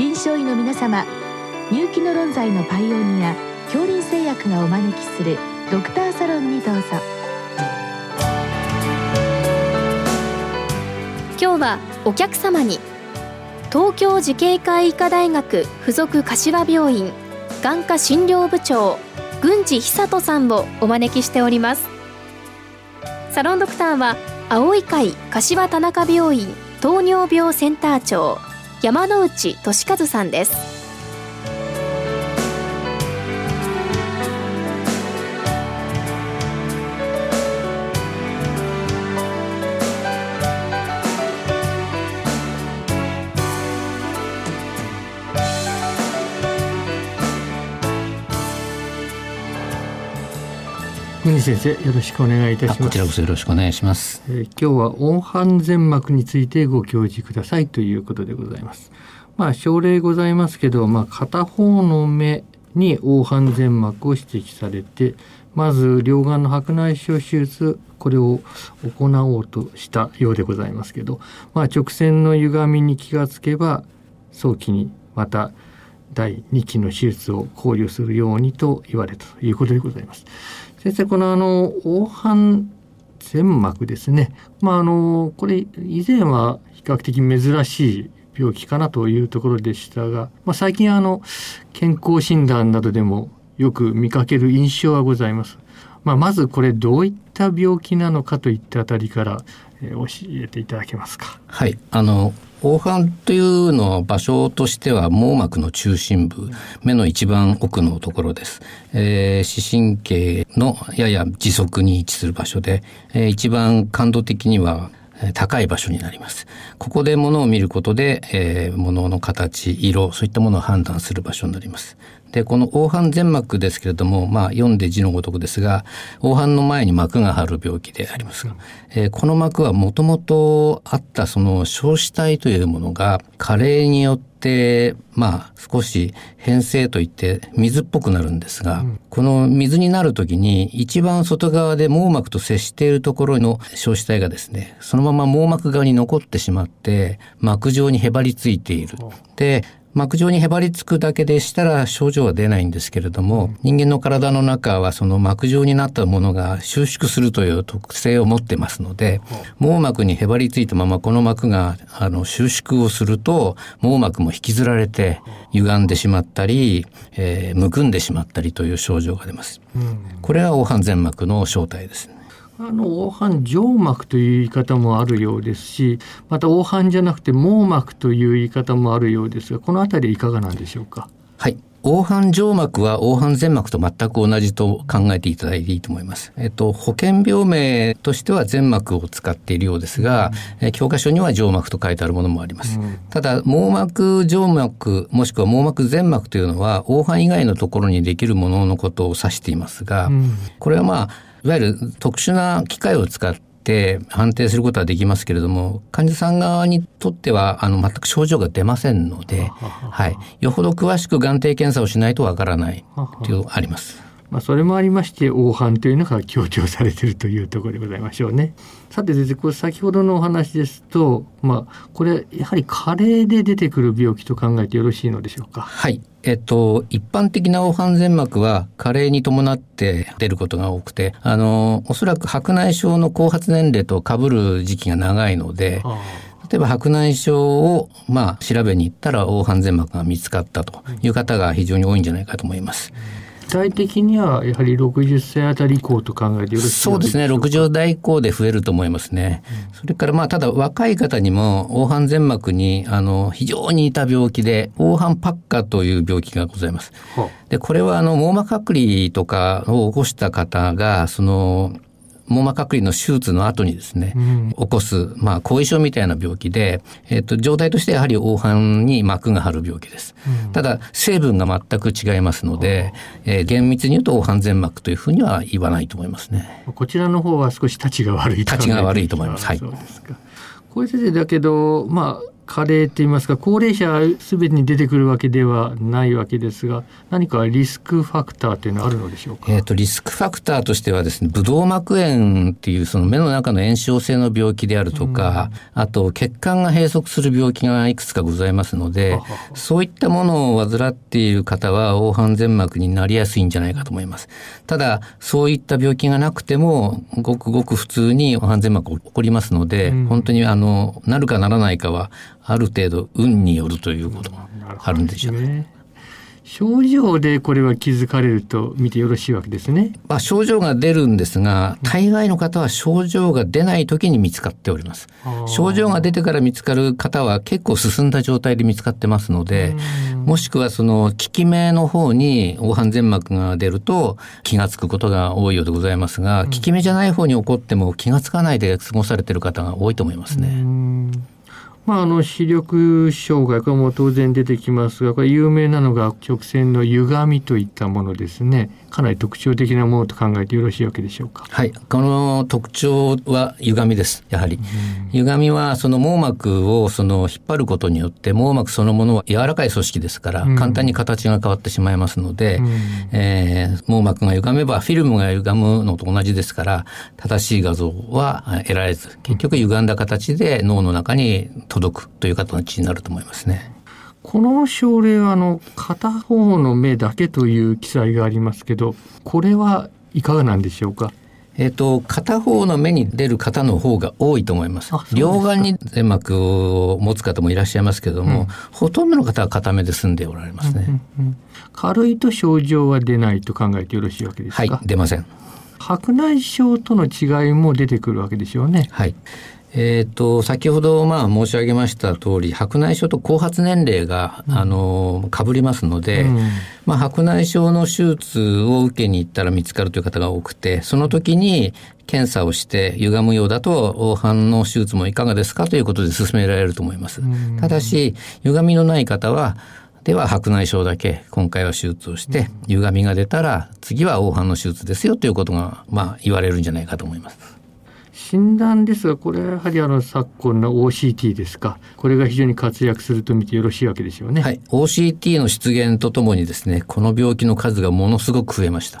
臨床医の皆様入気の論剤のパイオニア恐林製薬がお招きするドクターサロンにどうぞ。今日はお客様に東京慈恵会医科大学附属柏病院眼科診療部長郡司久人さんをお招きしております。サロンドクターは青い会柏田中病院糖尿病センター長山内俊和さんです。国先生よろしくお願いいたします。こちらこそよろしくお願いします、えー、今日は黄斑全膜についてご教示くださいということでございます。まあ症例ございますけどまあ片方の目に黄斑全膜を指摘されてまず両眼の白内障手術これを行おうとしたようでございますけど、まあ、直線の歪みに気がつけば早期にまた第2期の手術を考慮するようにと言われたということでございます。先生このあの黄斑全膜ですね、まあ、あのこれ以前は比較的珍しい病気かなというところでしたが、まあ、最近あの健康診断などでもよく見かける印象はございます。まあ、まずこれどういった病気なのかといったあたりから、え、教えていただけますか。はいあの黄斑というのは場所としては網膜の中心部、目の一番奥のところです。えー、視神経のやや時速に位置する場所で、えー、一番感度的には高い場所になります。ここで物を見ることで、えー、物の形、色、そういったものを判断する場所になります。で、この黄斑全膜ですけれども、まあ、読んで字のごとくですが、黄斑の前に膜が張る病気であります。えー、この膜はもともとあったその小子体というものが、加齢によって、まあ、少し変性といって水っぽくなるんですが、うん、この水になるときに一番外側で網膜と接しているところの小子体がですね、そのまま網膜側に残ってしまって、膜状にへばりついている。で、膜状にへばりつくだけでしたら症状は出ないんですけれども、人間の体の中はその膜状になったものが収縮するという特性を持ってますので、網膜にへばりついたままこの膜があの収縮をすると、網膜も引きずられて歪んでしまったり、えー、むくんでしまったりという症状が出ます。これは黄斑全膜の正体です。あの黄斑静膜という言い方もあるようですしまた黄斑じゃなくて網膜という言い方もあるようですがこの辺りいかがなんでしょうか？はい。黄斑静膜は黄斑全膜と全く同じと考えていただいていいと思います。えっと、保険病名としては全膜を使っているようですが、うん、教科書には静膜と書いてあるものもあります。うん、ただ、網膜静膜もしくは網膜全膜というのは黄斑以外のところにできるもののことを指していますが、うん、これはまあ、いわゆる特殊な機械を使って判定することはできますけれども患者さん側にとってはあの全く症状が出ませんので、はい、よほど詳しく眼底検査をしないとわからないというあります。まあ、それもありまして黄斑というのが強調されているというところでございましょうね。さて先生これ先ほどのお話ですと、まあ、これやはり加齢で出てくる病気と考えてよろしいのでしょうか？はいえっと、一般的な黄斑全膜は加齢に伴って出ることが多くて、あの、おそらく白内障の後発年齢と被る時期が長いので、例えば白内障を、まあ、調べに行ったら黄斑全膜が見つかったという方が非常に多いんじゃないかと思います。うん体的にはやはり60歳あたり以降と考えてよろしいですか？そうですね。60代以降で増えると思いますね、うん、それからまあただ若い方にも黄斑全膜にあの非常に似た病気で黄斑パッカという病気がございます、はあ、でこれはあの網膜剥離とかを起こした方がその網膜剥離の手術の後にですね、うん、起こす、まあ、後遺症みたいな病気で、えっ、と、状態としてやはり黄斑に膜が張る病気です。うん、ただ、成分が全く違いますので、えー、厳密に言うと黄斑全膜というふうには言わないと思いますね。こちらの方は少し立ちが悪い立ちが悪いと思います。はい。そうですか。小井先生だけど、まあ、加齢といいますか高齢者すべてに出てくるわけではないわけですが何かリスクファクターというのはあるのでしょうか、えーと、リスクファクターとしてはですねブドウ膜炎っていうその目の中の炎症性の病気であるとか、うん、あと血管が閉塞する病気がいくつかございますのでそういったものを患っている方は黄斑全膜になりやすいんじゃないかと思います。ただそういった病気がなくてもごくごく普通に黄斑全膜起こりますので、うん、本当にあのなるかならないかはある程度運によるということもあるんでしょう。ね症状でこれは気づかれると見てよろしいわけですね。まあ、症状が出るんですが、大概の方は症状が出ない時に見つかっております。症状が出てから見つかる方は結構進んだ状態で見つかってますので、もしくはその効き目の方に黄斑全膜が出ると気がつくことが多いようでございますが、効き目じゃない方に起こっても気がつかないで過ごされている方が多いと思いますね。まあ、あの視力障害これも当然出てきますがこれ有名なのが直線の歪みといったものですね。かなり特徴的なものと考えてよろしいわけでしょうか？はい。この特徴は歪みですやはり、歪みはその網膜をその引っ張ることによって網膜そのものは柔らかい組織ですから、簡単に形が変わってしまいますので、うん、えー、網膜が歪めばフィルムが歪むのと同じですから正しい画像は得られず結局歪んだ形で脳の中に届くという形になると思いますね。この症例はあの片方の目だけという記載がありますけどこれはいかがなんでしょうか？えっ、と、片方の目に出る方の方が多いと思います。両眼に全膜を持つ方もいらっしゃいますけれども、うん、ほとんどの方は片目で済んでおられますね、うんうんうん、軽いと症状は出ないと考えてよろしいわけですか？はい、出ません。白内障との違いも出てくるわけでしょうね。はい。えーと、先ほどまあ申し上げました通り白内障と後発年齢が、うん、あのかぶりますので、うん、まあ、白内障の手術を受けに行ったら見つかるという方が多くてその時に検査をして歪むようだと黄斑の手術もいかがですかということで勧められると思います。うん、ただし歪みのない方はでは白内障だけ今回は手術をして歪みが出たら次は黄斑の手術ですよということがまあ言われるんじゃないかと思います。診断ですがこれはやはりあの昨今の OCT ですか。これが非常に活躍すると見てよろしいわけでしょうね。はい、OCT の出現とともにですねこの病気の数がものすごく増えました。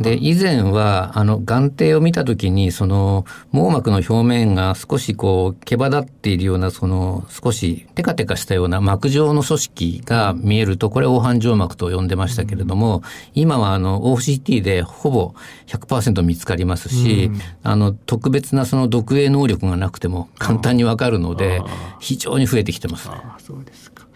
で以前はあの眼底を見た時にその網膜の表面が少しこう毛羽立っているようなその少しテカテカしたような膜状の組織が見えるとこれ黄斑状膜と呼んでましたけれども、うん、今はあの OCT でほぼ100%見つかりますし、うん、あの特別なその読影能力がなくても簡単にわかるので非常に増えてきてます、ね、そうですか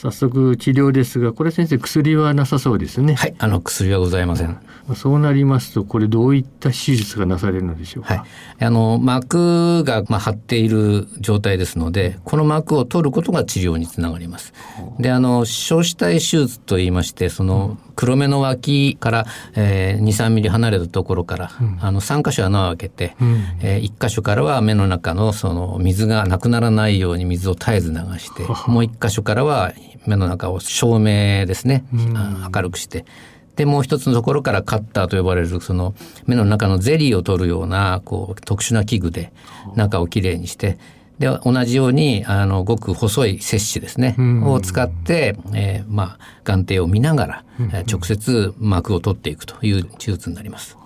早速治療ですがこれ先生薬はなさそうですね。はいあの薬はございません。そうなりますとこれどういった手術がなされるのでしょうか、はい、あの膜がまあ張っている状態ですのでこの膜を取ることが治療につながります。であの小子体手術といいましてその黒目の脇から、えー、23ミリ離れたところから、うん、あの3箇所穴を開けて、うん、えー、1箇所からは目の中のその水がなくならないように水を絶えず流してもう1箇所からは目の中を照明ですね、うん、明るくして。でもう一つのところからカッターと呼ばれるその目の中のゼリーを取るようなこう特殊な器具で中をきれいにして。で同じようにあのごく細い切歯ですね、を使って、えー、まあ眼底を見ながら、うん、直接膜を取っていくという手術になります。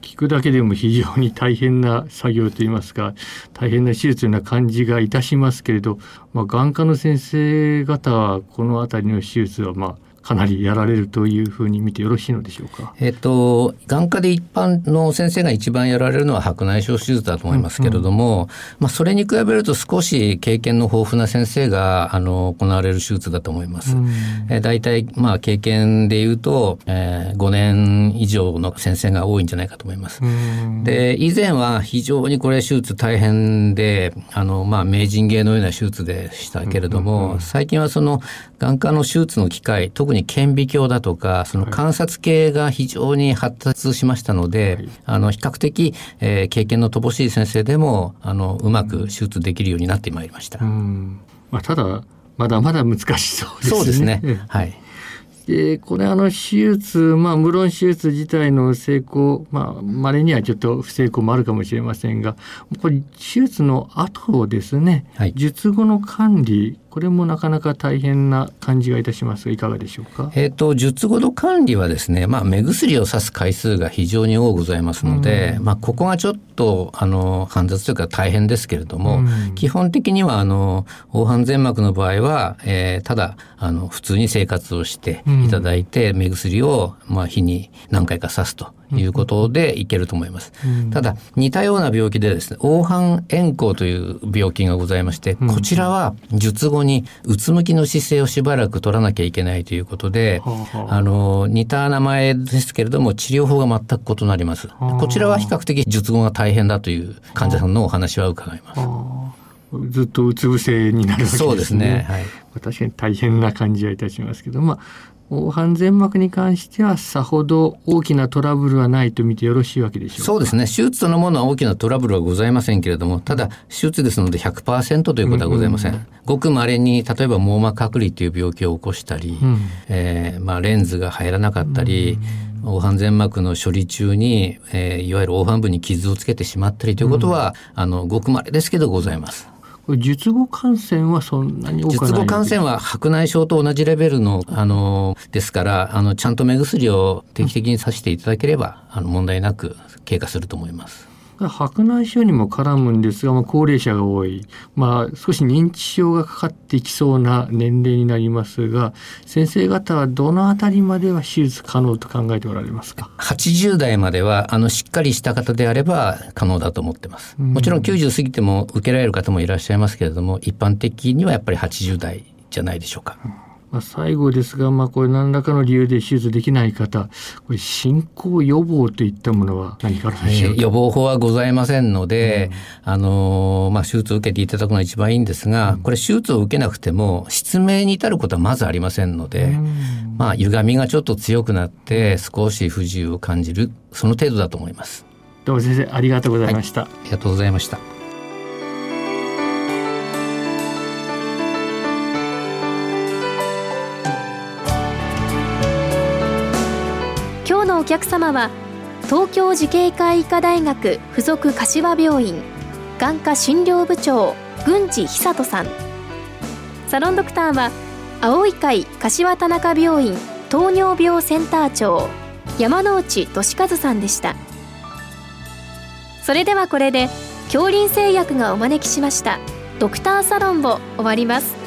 聞くだけでも非常に大変な作業といいますか大変な手術のような感じがいたしますけれど、まあ、眼科の先生方はこの辺りの手術はまあかなりやられるというふうに見てよろしいのでしょうか？えっ、と眼科で一般の先生が一番やられるのは白内障手術だと思いますけれども、うんうん、まあそれに比べると少し経験の豊富な先生があの行われる手術だと思います。うん、え大体まあ経験でいうと、えー、5年以上の先生が多いんじゃないかと思います。うん、で以前は非常にこれ手術大変であのまあ名人芸のような手術でしたけれども、最近はその眼科の手術の機会特にに顕微鏡だとかその観察系が非常に発達しましたので、はい、あの比較的、えー、経験の乏しい先生でもあのうまく手術できるようになってまいりました。まあ、ただまだまだ難しそうですね。そうですね。はい。で、これあの手術、まあ無論手術自体の成功、まあ稀にはちょっと不成功もあるかもしれませんが、これ手術の後ですね、はい、術後の管理、これもなかなか大変な感じがいたしますが、いかがでしょうか？えっ、ー、と、術後の管理はですね、まあ、目薬をさす回数が非常に多ございますので、まあ、ここがちょっと、あの、煩雑というか大変ですけれども、基本的には、あの、黄斑全膜の場合は、えー、ただ、あの、普通に生活をしていただいて、目薬を、まあ、日に何回か刺すということでいけると思います。ただ、似たような病気でですね、黄斑炎孔という病気がございまして、こちらは術後にうつむきの姿勢をしばらく取らなきゃいけないということで、あの、似た名前ですけれども、治療法が全く異なります。こちらは比較的術後が大変だという患者さんのお話は伺います。ずっとうつ伏せになるわけですね。そうですね。はい。確かに大変な感じはいたしますけど、まあ、黄斑全膜に関してはさほど大きなトラブルはないと見てよろしいわけでしょうかそうですね。手術そのものは大きなトラブルはございませんけれども、ただ手術ですので100%ということはございません。うんうん、ごく稀に例えば網膜剥離という病気を起こしたり、うん、えー、まあレンズが入らなかったり、うん、黄斑全膜の処理中に、えー、いわゆる黄斑部に傷をつけてしまったりということは、うん、あのごく稀ですけどございます。術後感染はそんなに術後感染は白内障と同じレベルの、あの、ですから、あの、ちゃんと目薬を定期的にさせていただければ、あの、問題なく経過すると思います。白内障にも絡むんですが、まあ、高齢者が多い、まあ、少し認知症がかかってきそうな年齢になりますが先生方はどのあたりまでは手術可能と考えておられますか？80代まではあのしっかりした方であれば可能だと思ってます、もちろん90過ぎても受けられる方もいらっしゃいますけれども一般的にはやっぱり80代じゃないでしょうか。うんまあ、最後ですが、まあ、これ何らかの理由で手術できない方、これ進行予防といったものは何かあるでしょうか、えー、予防法はございませんので、うん、あのまあ、手術を受けていただくのが一番いいんですが、うん、これ手術を受けなくても失明に至ることはまずありませんので、うん、まあ、歪みがちょっと強くなって少し不自由を感じるその程度だと思います。どうも先生ありがとうございました、はい、ありがとうございました。客様は東京慈恵会医科大学附属柏病院眼科診療部長郡司久人さん。サロンドクターは青い会柏田中病院糖尿病センター長山内俊和さんでした。それではこれで恐林製薬がお招きしましたドクターサロンを終わります。